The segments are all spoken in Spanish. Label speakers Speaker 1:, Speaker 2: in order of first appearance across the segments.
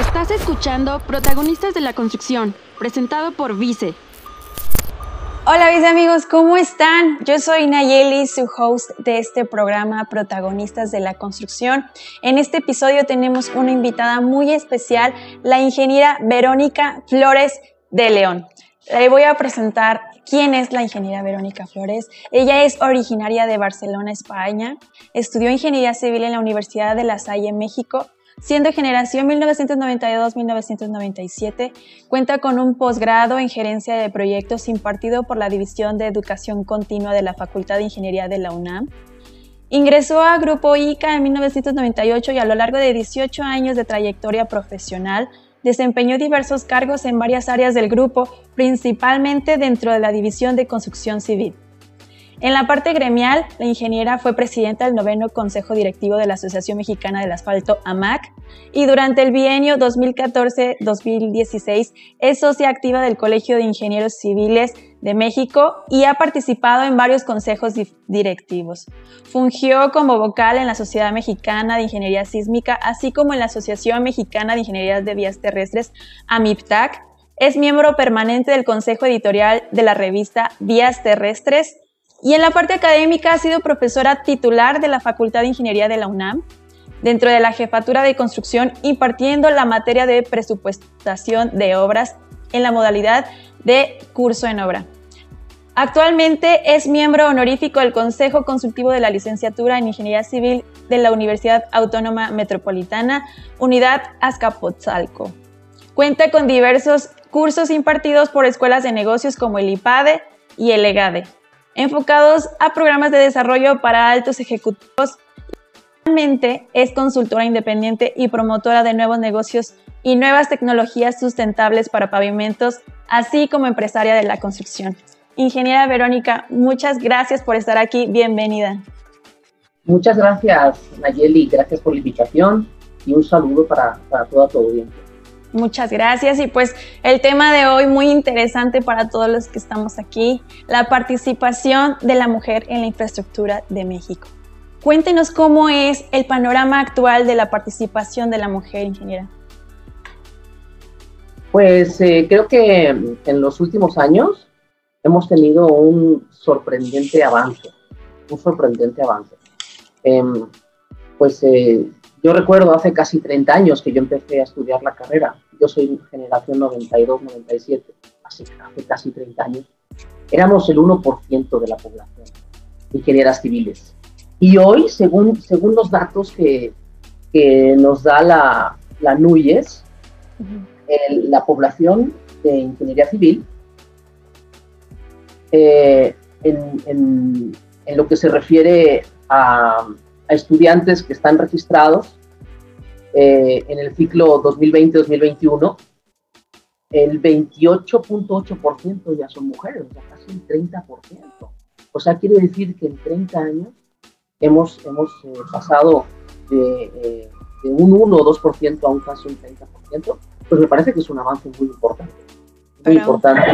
Speaker 1: Estás escuchando Protagonistas de la Construcción, presentado por Vice.
Speaker 2: Hola mis amigos, ¿cómo están? Yo soy Nayeli, su host de este programa Protagonistas de la Construcción. En este episodio tenemos una invitada muy especial, la ingeniera Verónica Flores de León. Le voy a presentar quién es la ingeniera Verónica Flores. Ella es originaria de Barcelona, España. Estudió ingeniería civil en la Universidad de La Salle, México Siendo generación 1992-1997, cuenta con un posgrado en gerencia de proyectos impartido por la División de Educación Continua de la Facultad de Ingeniería de la UNAM. Ingresó a Grupo ICA en 1998 y a lo largo de 18 años de trayectoria profesional desempeñó diversos cargos en varias áreas del grupo, principalmente dentro de la División de Construcción Civil. En la parte gremial, la ingeniera fue presidenta del noveno Consejo Directivo de la Asociación Mexicana del Asfalto, AMAC, y durante el bienio 2014-2016 es socia activa del Colegio de Ingenieros Civiles de México y ha participado en varios consejos directivos. Fungió como vocal en la Sociedad Mexicana de Ingeniería Sísmica, así como en la Asociación Mexicana de Ingeniería de Vías Terrestres, AMIPTAC. Es miembro permanente del Consejo Editorial de la revista Vías Terrestres y en la parte académica ha sido profesora titular de la Facultad de Ingeniería de la UNAM, dentro de la jefatura de construcción, impartiendo la materia de presupuestación de obras en la modalidad de curso en obra. Actualmente es miembro honorífico del Consejo Consultivo de la Licenciatura en Ingeniería Civil de la Universidad Autónoma Metropolitana, Unidad Azcapotzalco. Cuenta con diversos cursos impartidos por escuelas de negocios como el IPADE y el EGADE enfocados a programas de desarrollo para altos ejecutivos. Actualmente es consultora independiente y promotora de nuevos negocios y nuevas tecnologías sustentables para pavimentos, así como empresaria de la construcción. Ingeniera Verónica, muchas gracias por estar aquí. Bienvenida.
Speaker 3: Muchas gracias, Nayeli. Gracias por la invitación y un saludo para, para toda tu audiencia.
Speaker 2: Muchas gracias y pues el tema de hoy muy interesante para todos los que estamos aquí, la participación de la mujer en la infraestructura de México. Cuéntenos cómo es el panorama actual de la participación de la mujer ingeniera.
Speaker 3: Pues eh, creo que en los últimos años hemos tenido un sorprendente avance, un sorprendente avance. Em, pues eh, yo recuerdo hace casi 30 años que yo empecé a estudiar la carrera. Yo soy generación 92-97, hace casi 30 años. Éramos el 1% de la población, ingenieras civiles. Y hoy, según, según los datos que, que nos da la, la NUYES, la población de ingeniería civil, eh, en, en, en, lo que se refiere a, a estudiantes que están registrados, eh, en el ciclo 2020-2021, el 28.8% ya son mujeres, o sea, casi el 30%. O sea, quiere decir que en 30 años hemos, hemos eh, pasado de, eh, de, un 1 o 2% a un casi un 30%, pues me parece que es un avance muy importante. Muy importante.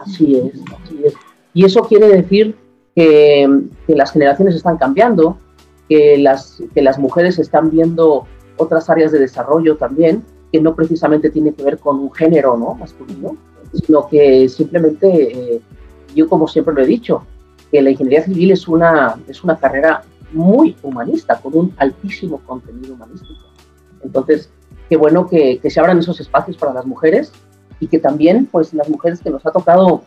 Speaker 3: Así es, así es. Y eso quiere decir que, que, las generaciones están cambiando, que las, que las mujeres están viendo otras áreas de desarrollo también, que no precisamente tiene que ver con un género ¿no? masculino, sino que simplemente, eh, yo como siempre lo he dicho, que la ingeniería civil es una, es una carrera muy humanista, con un altísimo contenido humanístico. Entonces, qué bueno que, que se abran esos espacios para las mujeres y que también, pues, las mujeres que nos ha tocado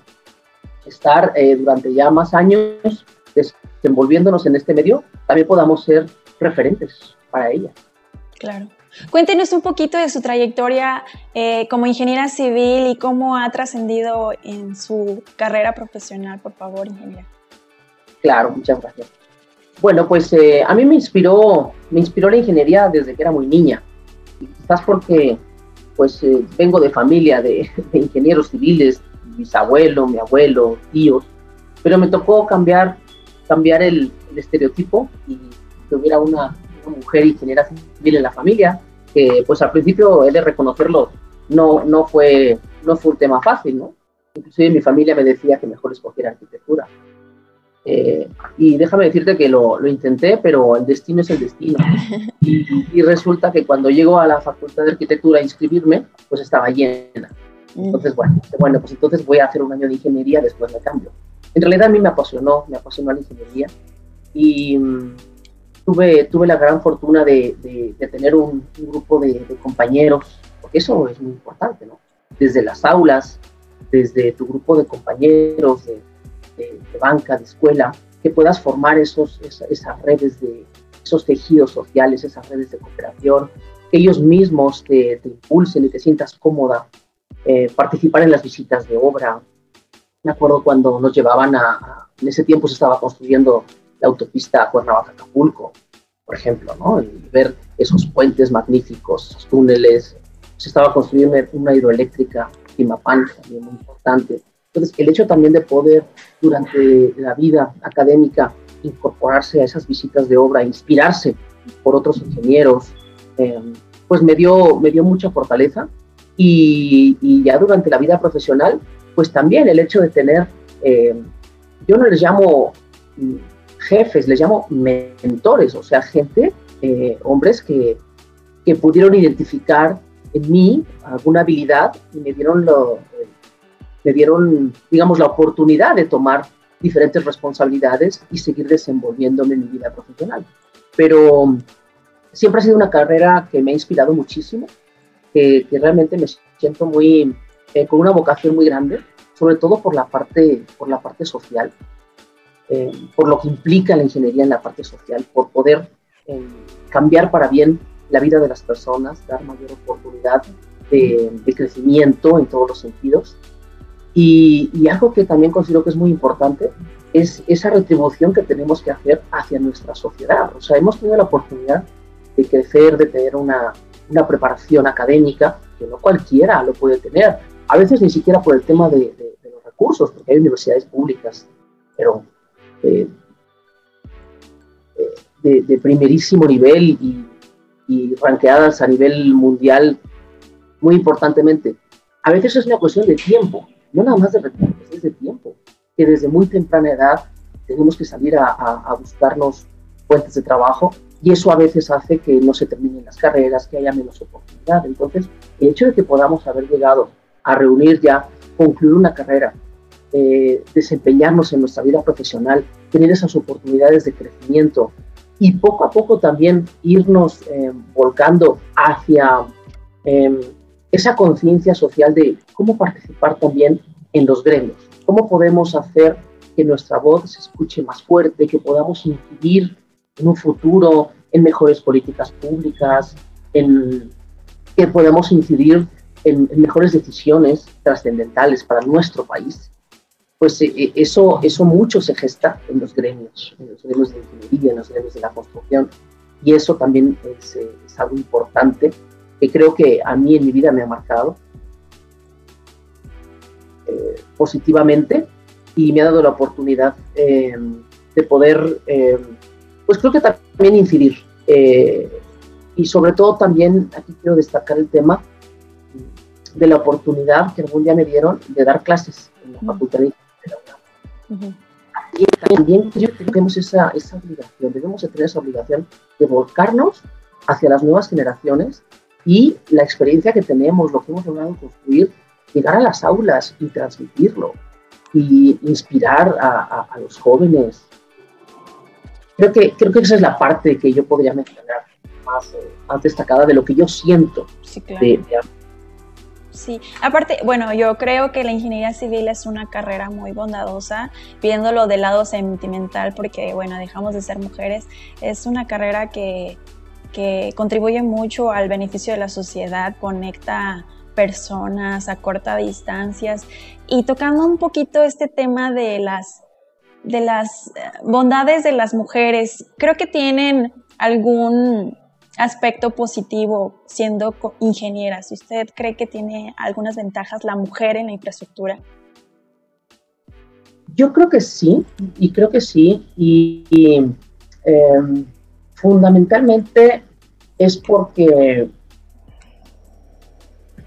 Speaker 3: estar eh, durante ya más años desenvolviéndonos en este medio, también podamos ser referentes para ellas.
Speaker 2: Claro. Cuéntenos un poquito de su trayectoria eh, como ingeniera civil y cómo ha trascendido en su carrera profesional, por favor, ingeniera.
Speaker 3: Claro, muchas gracias. Bueno, pues eh, a mí me inspiró, me inspiró la ingeniería desde que era muy niña. Quizás porque pues eh, vengo de familia de, ingenieros civiles, bisabuelo, mi abuelo, tíos, pero me tocó cambiar, cambiar el, el estereotipo y que hubiera una, mujer ingeniera civil en la familia, que pues al principio he de reconocerlo, no, no, fue, no fue un tema fácil, ¿no? Inclusive mi familia me decía que mejor escogiera arquitectura. Eh, y déjame decirte que lo, lo, intenté, pero el destino es el destino. Y, resulta que cuando llego a la Facultad de Arquitectura a inscribirme, pues estaba llena. Mm. Entonces, bueno, bueno, pues entonces voy a hacer un año de ingeniería, después me cambio. En realidad a mí me apasionó, me apasionó la ingeniería y mm, tuve, tuve la gran fortuna de, de, tener un, grupo de, de, compañeros, porque eso es muy importante, ¿no? Desde las aulas, desde tu grupo de compañeros, de, banca, de escuela, que puedas formar esos, esas, redes de esos tejidos sociales, esas redes de cooperación, que ellos mismos te, impulsen y te sientas cómoda, eh, participar en las visitas de obra. Me acuerdo cuando nos llevaban a, en ese tiempo se estaba construyendo la autopista Cuernavaca-Acapulco, por ejemplo, ¿no? Y ver esos puentes magníficos, esos túneles. Se estaba construyendo una hidroeléctrica, Timapán, también muy importante. Entonces, el hecho también de poder durante la vida académica incorporarse a esas visitas de obra, inspirarse por otros ingenieros, em, pues me dio, me dio mucha fortaleza. Y, y, ya durante la vida profesional, pues también el hecho de tener, em, yo no les llamo jefes, les llamo mentores, o sea, gente, eh, hombres que, que, pudieron identificar en mí alguna habilidad y me dieron, lo, eh, me dieron, digamos, la oportunidad de tomar diferentes responsabilidades y seguir desenvolviéndome en mi vida profesional. Pero siempre ha sido una carrera que me ha inspirado muchísimo, que, que realmente me siento muy, eh, con una vocación muy grande, sobre todo por la parte, por la parte social. Eh, por lo que implica la ingeniería en la parte social, por poder eh, cambiar para bien la vida de las personas, dar mayor oportunidad de, crecimiento en todos los sentidos. Y, algo que también considero que es muy importante es esa retribución que tenemos que hacer hacia nuestra sociedad. O sea, hemos tenido la oportunidad de crecer, de tener una, una preparación académica que no cualquiera lo puede tener. A veces ni siquiera por el tema de, de los recursos, porque hay universidades públicas, pero eh, de, primerísimo nivel y, y ranqueadas a nivel mundial muy importantemente. A veces es una cuestión de tiempo, no nada más de recursos, es de tiempo, que desde muy temprana edad tenemos que salir a, a, buscarnos fuentes de trabajo y eso a veces hace que no se terminen las carreras, que haya menos oportunidad. Entonces, el hecho de que podamos haber llegado a reunir ya, concluir una carrera, eh, desempeñarnos en nuestra vida profesional, tener esas oportunidades de crecimiento y poco a poco también irnos eh, volcando hacia em, esa conciencia social de cómo participar también en los gremios, cómo podemos hacer que nuestra voz se escuche más fuerte, que podamos incidir en un futuro en mejores políticas públicas, en que podamos incidir en mejores decisiones trascendentales para nuestro país pues eh, eh, eso, eso mucho se gesta en los gremios, en los gremios de ingeniería, en los gremios de la construcción, y eso también es, eh, algo importante que creo que a mí en mi vida me ha marcado positivamente y me ha dado la oportunidad em, de poder, em, pues creo que también incidir. y sobre todo también, aquí quiero destacar el tema de la oportunidad que algún día me dieron de dar clases en la Facultad de y también yo que tenemos esa, esa obligación, debemos tener esa obligación de volcarnos hacia las nuevas generaciones y la experiencia que tenemos, lo que hemos logrado construir, llegar a las aulas y transmitirlo y inspirar a, a, los jóvenes. Creo que, creo que esa es la parte que yo podría mencionar más, eh, más destacada de lo que yo siento
Speaker 2: sí, claro. de, de Sí, aparte, bueno, yo creo que la ingeniería civil es una carrera muy bondadosa, viéndolo del lado sentimental, porque, bueno, dejamos de ser mujeres, es una carrera que, que contribuye mucho al beneficio de la sociedad, conecta personas, a corta distancias. Y tocando un poquito este tema de las de las bondades de las mujeres, creo que tienen algún aspecto positivo siendo ingeniera? Si usted cree que tiene algunas ventajas la mujer en la infraestructura.
Speaker 3: Yo creo que sí, y creo que sí, y, em, fundamentalmente es porque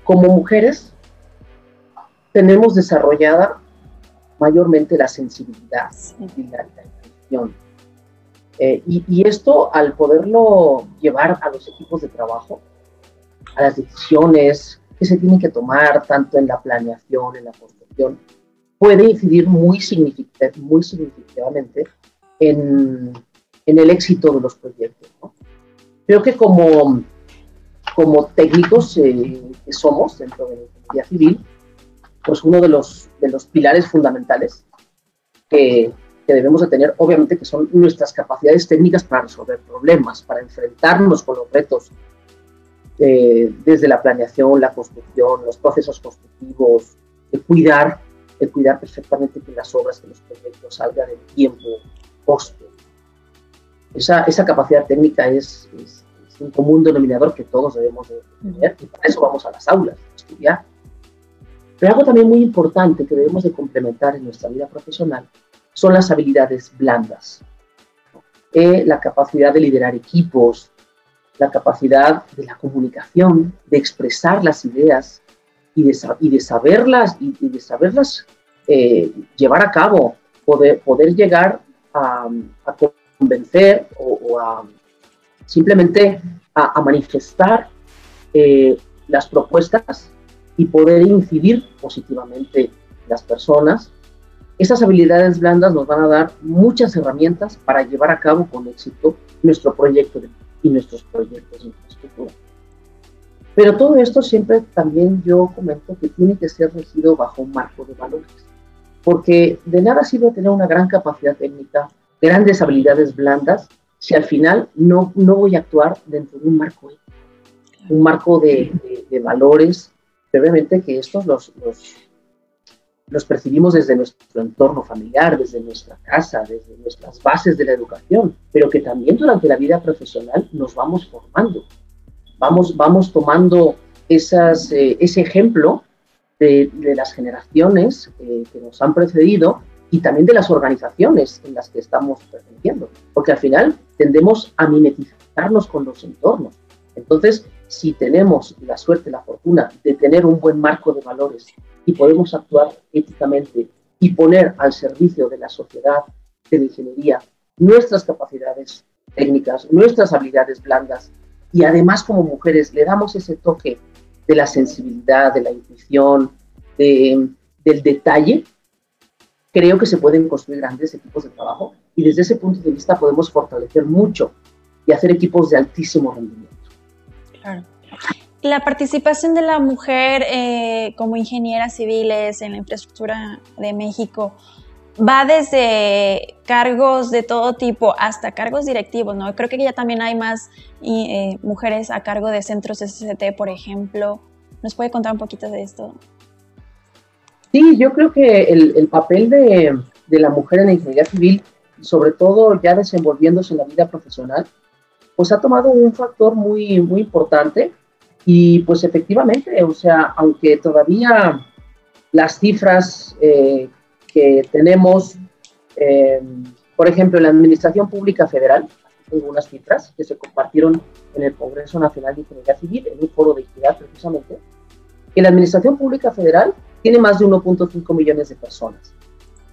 Speaker 3: como mujeres tenemos desarrollada mayormente la sensibilidad y la, intención. Eh, y, esto, al poderlo llevar a los equipos de trabajo, a las decisiones que se tienen que tomar, tanto en la planeación, en la construcción, puede incidir muy, muy significativamente en, en, el éxito de los proyectos. Creo que como, como técnicos eh, que somos dentro de la ingeniería civil, pues uno de los, de los pilares fundamentales que, que, debemos de tener, obviamente, que son nuestras capacidades técnicas para resolver problemas, para enfrentarnos con los retos eh, desde la planeación, la construcción, los procesos constructivos, de cuidar, de cuidar perfectamente que las obras, que los proyectos salgan en tiempo, costo. Esa, esa capacidad técnica es, es, es, un común denominador que todos debemos de tener y para eso vamos a las aulas, a estudiar pero algo también muy importante que debemos de complementar en nuestra vida profesional son las habilidades blandas. Eh, la capacidad de liderar equipos, la capacidad de la comunicación, de expresar las ideas y de, saberlas, y, de saberlas eh, llevar a cabo, poder, poder llegar a, convencer o, simplemente a, manifestar eh, las propuestas y poder incidir positivamente las personas. Esas habilidades blandas nos van a dar muchas herramientas para llevar a cabo con éxito nuestro proyecto y nuestros proyectos de infraestructura. Pero todo esto siempre también yo comento que tiene que ser regido bajo un marco de valores, porque de nada sirve tener una gran capacidad técnica, grandes habilidades blandas, si al final no, no voy a actuar dentro de un marco un marco de, valores obviamente que estos los, percibimos desde nuestro entorno familiar, desde nuestra casa, desde nuestras bases de la educación, pero que también durante la vida profesional nos vamos formando. Vamos, vamos tomando esas, eh, ese ejemplo de, las generaciones eh, que nos han precedido y también de las organizaciones en las que estamos perteneciendo, porque al final tendemos a mimetizarnos con los entornos. Entonces, si tenemos la suerte, la fortuna de tener un buen marco de valores y podemos actuar éticamente y poner al servicio de la sociedad, de la ingeniería, nuestras capacidades técnicas, nuestras habilidades blandas y además como mujeres le damos ese toque de la sensibilidad, de la intuición, del detalle, creo que se pueden construir grandes equipos de trabajo y desde ese punto de vista podemos fortalecer mucho y hacer equipos de altísimo rendimiento.
Speaker 2: La participación de la mujer eh, como ingeniera civiles en la infraestructura de México va desde cargos de todo tipo hasta cargos directivos, ¿no? Creo que ya también hay más eh, mujeres a cargo de centros SCT, por ejemplo. ¿Nos puede contar un poquito de esto?
Speaker 3: Sí, yo creo que el, papel de, la mujer en la ingeniería civil, sobre todo ya desenvolviéndose en la vida profesional, pues ha tomado un factor muy, muy importante y pues efectivamente, o sea, aunque todavía las cifras eh, que tenemos, eh, por ejemplo, en la Administración Pública Federal, tengo unas cifras que se compartieron en el Congreso Nacional de Ingeniería Civil, en un foro de equidad precisamente, que la Administración Pública Federal tiene más de 1.5 millones de personas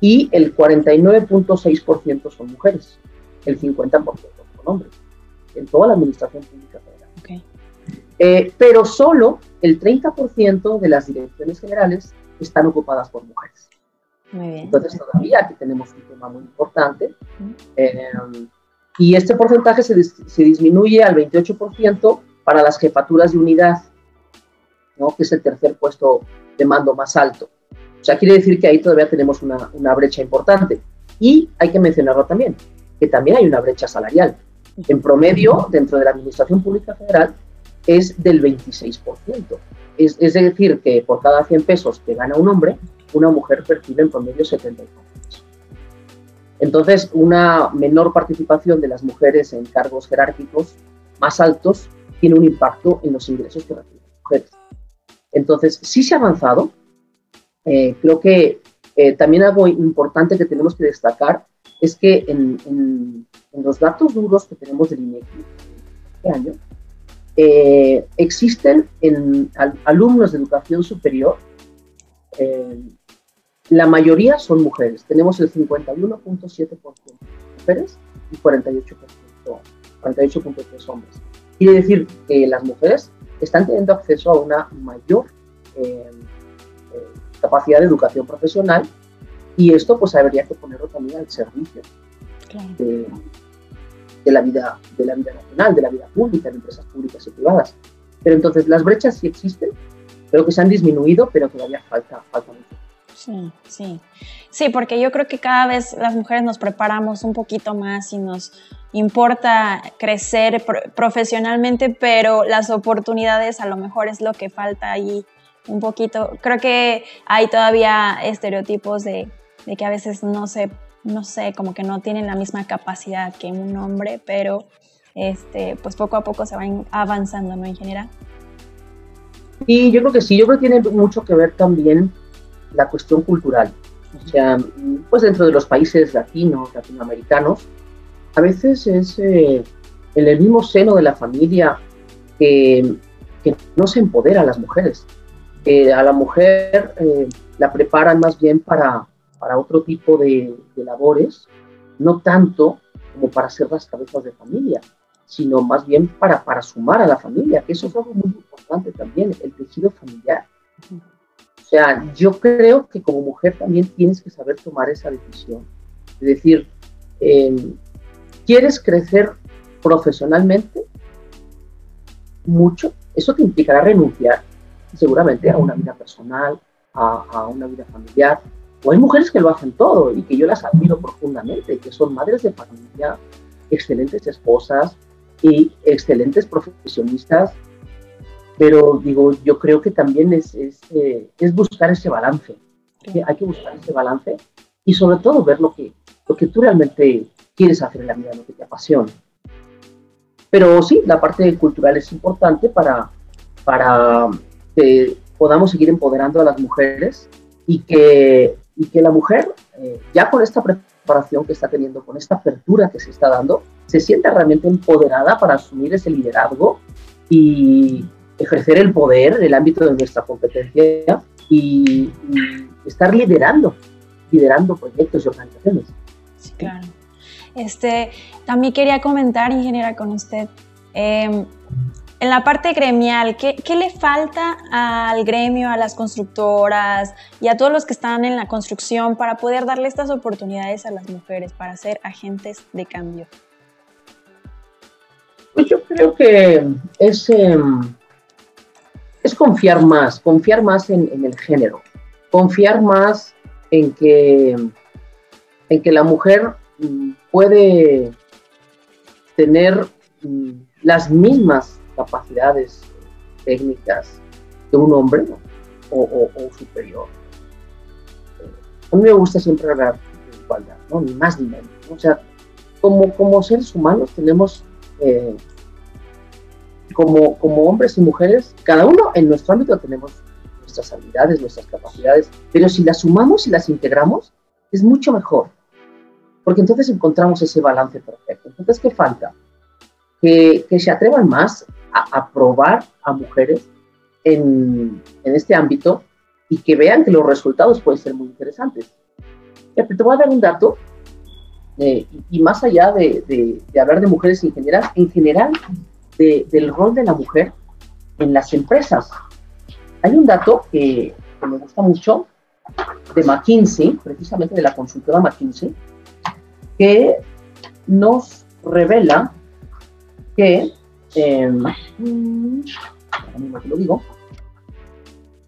Speaker 3: y el 49.6% son mujeres, el 50% son hombres en toda la administración pública federal. Eh, pero solo el 30% de las direcciones generales están ocupadas por mujeres. Entonces todavía aquí tenemos un tema muy importante. Eh, y este porcentaje se, se, disminuye al 28% para las jefaturas de unidad, ¿no? que es el tercer puesto de mando más alto. O sea, quiere decir que ahí todavía tenemos una, una brecha importante. Y hay que mencionarlo también, que también hay una brecha salarial. En promedio, dentro de la Administración Pública Federal, es del 26%. Es, es decir, que por cada 100 pesos que gana un hombre, una mujer percibe en promedio 74 pesos. Entonces, una menor participación de las mujeres en cargos jerárquicos más altos tiene un impacto en los ingresos que reciben las mujeres. Entonces, sí se ha avanzado. Eh, creo que eh, también algo importante que tenemos que destacar es que en, los datos duros que tenemos del INEGI este año, eh, existen en alumnos de educación superior eh, la mayoría son mujeres. Tenemos el 51.7% mujeres y 48%, 48.3 hombres. Quiere decir que las mujeres están teniendo acceso a una mayor eh, eh, capacidad de educación profesional y esto pues habría que ponerlo también al servicio de, la vida, de la vida nacional, de la vida pública, de empresas públicas y privadas. Pero entonces las brechas sí existen, creo que se han disminuido, pero todavía falta, falta mucho.
Speaker 2: Sí, sí. Sí, porque yo creo que cada vez las mujeres nos preparamos un poquito más y nos importa crecer profesionalmente, pero las oportunidades a lo mejor es lo que falta ahí un poquito. Creo que hay todavía estereotipos de, de que a veces no sé, no sé, como que no tienen la misma capacidad que un hombre, pero este, pues poco a poco se va avanzando, ¿no, ingeniera?
Speaker 3: Sí, yo creo que sí, yo creo que tiene mucho que ver también la cuestión cultural. O sea, pues dentro de los países latinos, latinoamericanos, a veces es eh, en el mismo seno de la familia que, que no se empodera a las mujeres. a la mujer eh, la preparan más bien para, para otro tipo de, de, labores, no tanto como para ser las cabezas de familia, sino más bien para, para sumar a la familia, que eso es algo muy importante también, el tejido familiar. O sea, yo creo que como mujer también tienes que saber tomar esa decisión. Es decir, eh, ¿quieres crecer profesionalmente? Mucho. Eso te implicará renunciar seguramente a una vida personal, a, a una vida familiar. O hay mujeres que lo hacen todo y que yo las admiro profundamente, que son madres de familia, excelentes esposas y excelentes profesionistas pero digo, yo creo que también es, es, eh, es buscar ese balance. Hay que buscar ese balance y sobre todo ver lo que, lo que tú realmente quieres hacer en la vida, lo que te apasiona. Pero sí, la parte cultural es importante para, para que podamos seguir empoderando a las mujeres y que, y que la mujer, eh, ya con esta preparación que está teniendo, con esta apertura que se está dando, se sienta realmente empoderada para asumir ese liderazgo y, ejercer el poder en el ámbito de nuestra competencia y, estar liderando, liderando proyectos y organizaciones.
Speaker 2: Sí, claro. Este, también quería comentar, ingeniera, con usted, em, en la parte gremial, ¿qué, ¿qué, le falta al gremio, a las constructoras y a todos los que están en la construcción para poder darle estas oportunidades a las mujeres para ser agentes de cambio?
Speaker 3: Pues yo creo que es em, es confiar más, confiar más en, el género, confiar más en que, en que la mujer mm, puede tener mm, las mismas capacidades técnicas que un hombre o, superior. A mí me gusta siempre hablar de igualdad, ¿no? ni más ni menos. O sea, como, como seres humanos tenemos eh, como, como hombres y mujeres, cada uno en nuestro ámbito tenemos nuestras habilidades, nuestras capacidades, pero si las sumamos y las integramos, es mucho mejor, porque entonces encontramos ese balance perfecto. Entonces, ¿qué falta? Que, que se atrevan más a, a probar a mujeres en, en, este ámbito y que vean que los resultados pueden ser muy interesantes. Te voy a dar un dato, eh, y, más allá de, de, de hablar de mujeres ingenieras, en general del rol de la mujer en las empresas. Hay un dato que, me gusta mucho de McKinsey, precisamente de la consultora McKinsey, que nos revela que, eh, lo digo,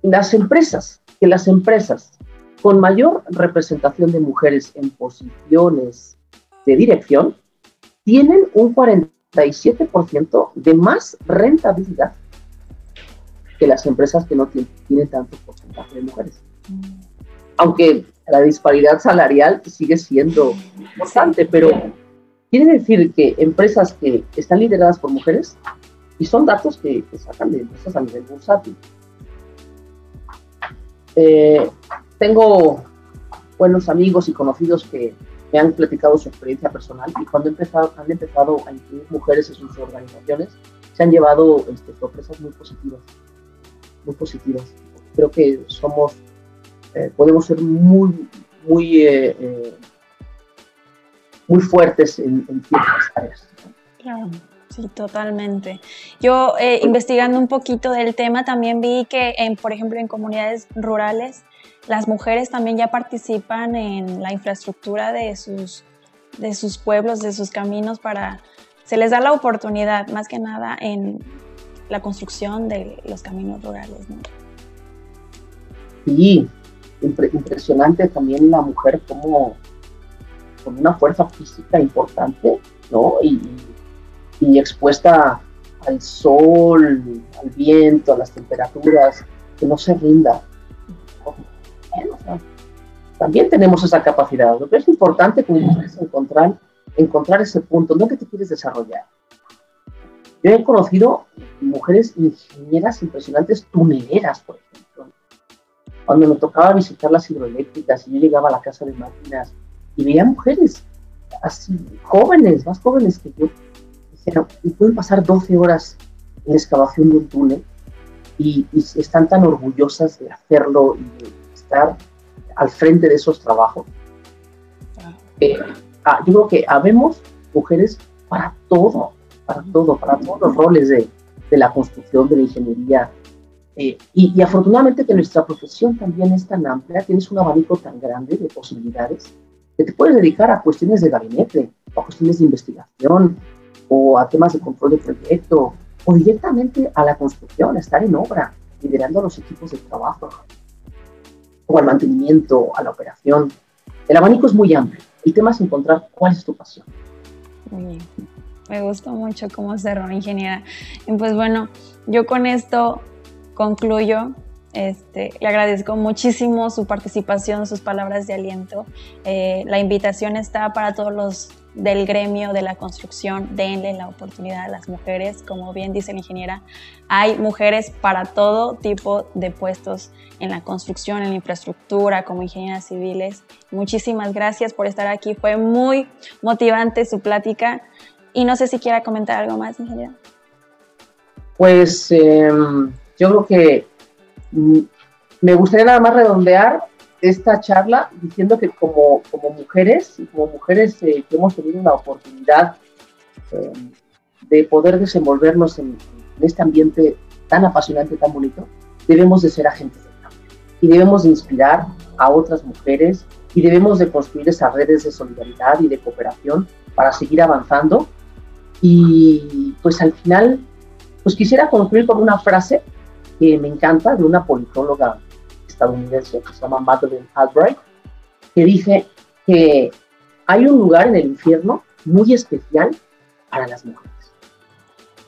Speaker 3: las empresas, que las empresas con mayor representación de mujeres en posiciones de dirección tienen un 40 37% de más rentabilidad que las empresas que no tienen, tanto porcentaje de mujeres. Aunque la disparidad salarial sigue siendo importante, pero quiere decir que empresas que están lideradas por mujeres, y son datos que, sacan de empresas a nivel bursátil. Eh, tengo buenos amigos y conocidos que me han platicado su experiencia personal y cuando han empezado a incluir mujeres en sus organizaciones, se han llevado este, sorpresas muy positivas, muy positivas. Creo que somos eh, podemos ser muy, muy, eh, muy fuertes en, ciertas áreas.
Speaker 2: Claro. Sí, totalmente. Yo investigando un poquito del tema también vi que, en, por ejemplo, en comunidades rurales, las mujeres también ya participan en la infraestructura de sus, de sus pueblos, de sus caminos para... Se les da la oportunidad, más que nada, en la construcción de los caminos rurales. ¿no?
Speaker 3: Sí, impresionante también la mujer como con una fuerza física importante, ¿no? Y, expuesta al sol, al viento, a las temperaturas, que no se rinda. también tenemos esa capacidad. Lo que es importante es encontrar, encontrar ese punto, no que te quieres desarrollar. Yo he conocido mujeres ingenieras impresionantes, tuneleras, por ejemplo. Cuando me tocaba visitar las hidroeléctricas y yo llegaba a la casa de máquinas y veía mujeres así, jóvenes, más jóvenes que yo, dijeron, y pueden pasar 12 horas en la excavación de un túnel y, están tan orgullosas de hacerlo y de estar al frente de esos trabajos. Ah, yo creo que habemos mujeres para todo, para todo, para todos los roles de, de la construcción, de la ingeniería. Eh, y, y, afortunadamente que nuestra profesión también es tan amplia, tienes un abanico tan grande de posibilidades, que te puedes dedicar a cuestiones de gabinete, a cuestiones de investigación, o a temas de control de proyecto, o directamente a la construcción, a estar en obra, liderando los equipos de trabajo, o al mantenimiento, a la operación. El abanico es muy amplio. El tema es encontrar cuál es tu pasión.
Speaker 2: Muy bien. Me gustó mucho cómo cerró ingeniera. Y pues bueno, yo con esto concluyo. Este, le agradezco muchísimo su participación, sus palabras de aliento. Eh, la invitación está para todos los del gremio de la construcción, denle la oportunidad a las mujeres. Como bien dice la ingeniera, hay mujeres para todo tipo de puestos en la construcción, en la infraestructura, como ingenieras civiles. Muchísimas gracias por estar aquí. Fue muy motivante su plática. Y no sé si quiera comentar algo más, ingeniero.
Speaker 3: Pues em, yo creo que me gustaría nada más redondear esta charla diciendo que como, como mujeres como mujeres eh, que hemos tenido la oportunidad em, de poder desenvolvernos en, este ambiente tan apasionante, tan bonito, debemos de ser agentes de cambio. Y debemos de inspirar a otras mujeres y debemos de construir esas redes de solidaridad y de cooperación para seguir avanzando. Y pues al final, pues quisiera concluir con una frase que me encanta de una politóloga estadounidense que se llama Madeleine Albright, que dice que hay un lugar en el infierno muy especial para las mujeres.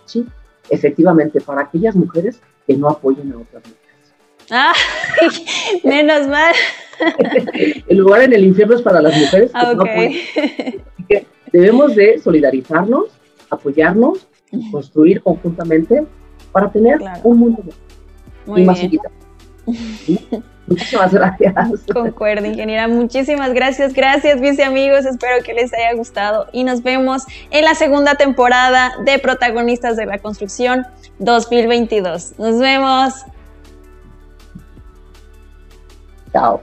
Speaker 3: Sí, efectivamente, para aquellas mujeres que no apoyen a otras mujeres.
Speaker 2: Ah, menos mal.
Speaker 3: el lugar en el infierno es para las mujeres que no apoyan. Así que debemos de solidarizarnos apoyarnos, construir conjuntamente para tener un mundo
Speaker 2: Muy más
Speaker 3: chiquito. Muchísimas gracias.
Speaker 2: Concuerdo, ingeniera. Muchísimas gracias. Gracias, mis amigos. Espero que les haya gustado y nos vemos en la segunda temporada de Protagonistas de la Construcción 2022. Nos vemos.
Speaker 3: Chao.